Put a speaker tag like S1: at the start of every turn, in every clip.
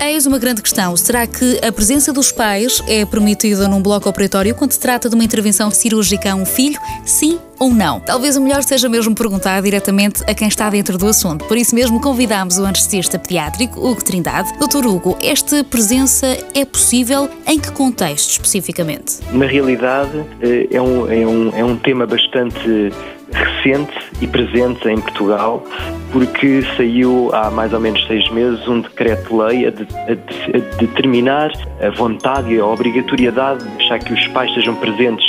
S1: Eis uma grande questão. Será que a presença dos pais é permitida num bloco operatório quando se trata de uma intervenção cirúrgica a um filho? Sim ou não? Talvez o melhor seja mesmo perguntar diretamente a quem está dentro do assunto. Por isso mesmo convidámos o anestesista pediátrico, Hugo Trindade. Doutor Hugo, esta presença é possível em que contexto especificamente?
S2: Na realidade, eh, é um, é um, é um tema bastante recente e presente em Portugal, porque saiu há mais ou menos seis meses um decreto-lei a, de, a, de, a determinar a vontade e a obrigatoriedade de deixar que os pais sejam presentes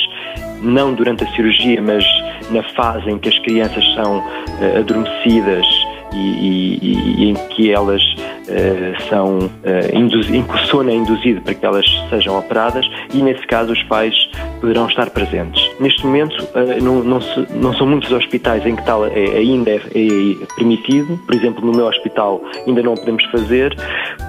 S2: não durante a cirurgia, mas na fase em que as crianças são uh, adormecidas e, e, e, em que elas uh, são uh, em que o sono é induzido para que elas sejam operadas e nesse caso os pais poderão estar presentes. Neste momento uh, não, não, se, não, são muitos hospitais em que tal é, ainda é, é, permitido, por exemplo no meu hospital ainda não o podemos fazer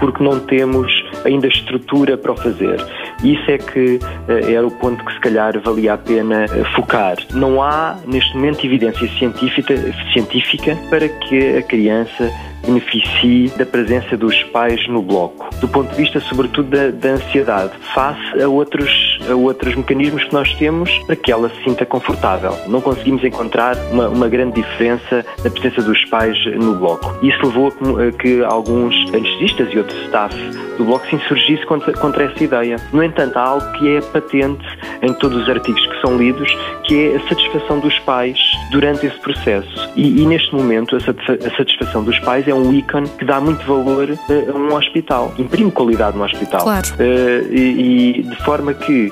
S2: porque não temos ainda estrutura para o fazer. Isso é que era o ponto que se calhar valia a pena focar. Não há neste momento evidência científica, científica para que a criança beneficie da presença dos pais no bloco, do ponto de vista, sobretudo, da, da, ansiedade, face a outros, a outros mecanismos que nós temos para que ela se sinta confortável. Não conseguimos encontrar uma, uma grande diferença na presença dos pais no bloco. Isso levou a que alguns anestesistas e outros staff do bloco se insurgisse contra, contra essa ideia. No entanto, há algo que é patente em todos os artigos que são lidos, que é a satisfação dos pais durante esse processo. E, e neste momento, a satisfação dos pais é um ícone que dá muito valor a um hospital, imprime qualidade no hospital.
S1: Claro.
S2: Uh, e, e, de forma que,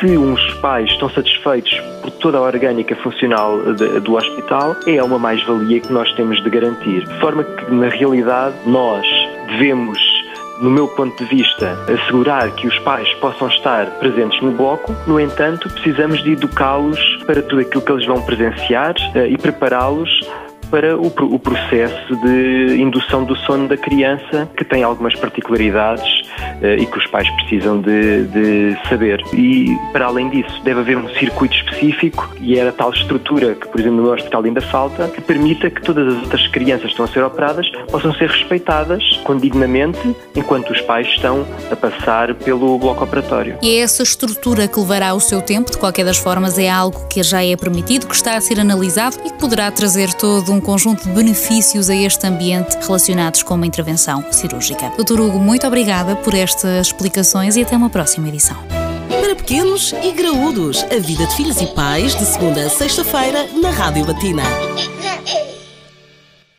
S2: se uns pais estão satisfeitos por toda a orgânica funcional do hospital, é uma mais-valia que nós temos de garantir. De forma que, na realidade, nós devemos no meu ponto de vista, assegurar que os pais possam estar presentes no bloco. No entanto, precisamos de educá-los para tudo aquilo que eles vão presenciar uh, e prepará-los para o, processo de indução do sono da criança, que tem algumas particularidades e que os pais precisam de, de, saber. E, para além disso, deve haver um circuito específico e era tal estrutura que, por exemplo, no hospital ainda falta, que permita que todas as outras crianças que estão a ser operadas possam ser respeitadas condignamente enquanto os pais estão a passar pelo bloco operatório.
S1: E é essa estrutura que levará o seu tempo, de qualquer das formas, é algo que já é permitido, que está a ser analisado e que poderá trazer todo um conjunto de benefícios a este ambiente relacionados com uma intervenção cirúrgica. Doutor Hugo, muito obrigada por estas explicações e até uma próxima edição.
S3: Para pequenos e graúdos, a vida de filhos e pais, de segunda a sexta-feira, na Rádio Latina.